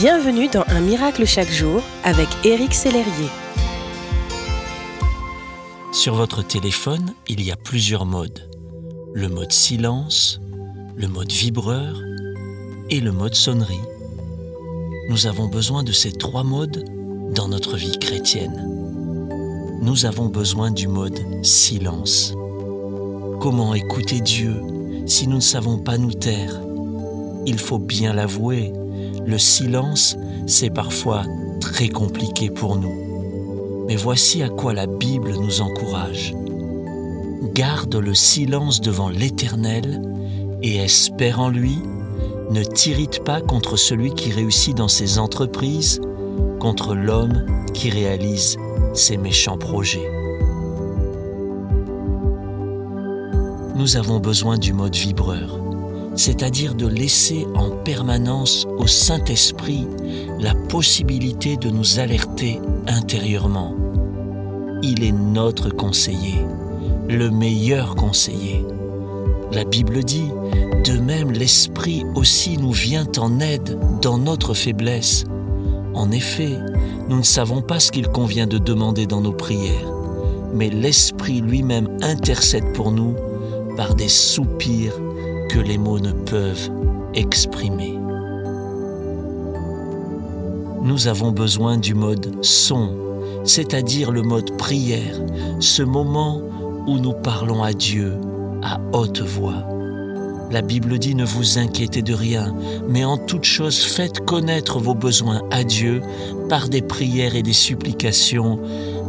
Bienvenue dans Un miracle chaque jour avec Éric Sellerier. Sur votre téléphone, il y a plusieurs modes. Le mode silence, le mode vibreur et le mode sonnerie. Nous avons besoin de ces trois modes dans notre vie chrétienne. Nous avons besoin du mode silence. Comment écouter Dieu si nous ne savons pas nous taire? Il faut bien l'avouer, le silence, c'est parfois très compliqué pour nous. Mais voici à quoi la Bible nous encourage. Garde le silence devant l'Éternel et espère en lui. Ne t'irrite pas contre celui qui réussit dans ses entreprises, contre l'homme qui réalise ses méchants projets. Nous avons besoin du mode vibreur c'est-à-dire de laisser en permanence au Saint-Esprit la possibilité de nous alerter intérieurement. Il est notre conseiller, le meilleur conseiller. La Bible dit, de même l'Esprit aussi nous vient en aide dans notre faiblesse. En effet, nous ne savons pas ce qu'il convient de demander dans nos prières, mais l'Esprit lui-même intercède pour nous par des soupirs que les mots ne peuvent exprimer. Nous avons besoin du mode son, c'est-à-dire le mode prière, ce moment où nous parlons à Dieu à haute voix. La Bible dit ne vous inquiétez de rien, mais en toute chose faites connaître vos besoins à Dieu par des prières et des supplications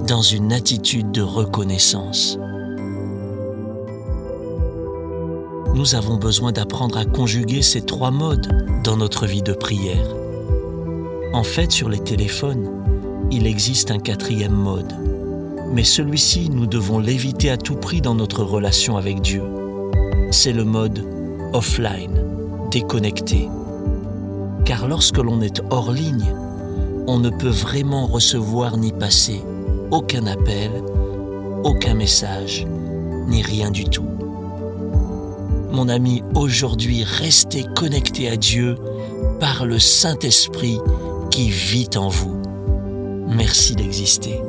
dans une attitude de reconnaissance. Nous avons besoin d'apprendre à conjuguer ces trois modes dans notre vie de prière. En fait, sur les téléphones, il existe un quatrième mode. Mais celui-ci, nous devons l'éviter à tout prix dans notre relation avec Dieu. C'est le mode offline, déconnecté. Car lorsque l'on est hors ligne, on ne peut vraiment recevoir ni passer aucun appel, aucun message, ni rien du tout. Mon ami, aujourd'hui, restez connecté à Dieu par le Saint-Esprit qui vit en vous. Merci d'exister.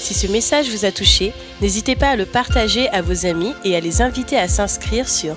Si ce message vous a touché, n'hésitez pas à le partager à vos amis et à les inviter à s'inscrire sur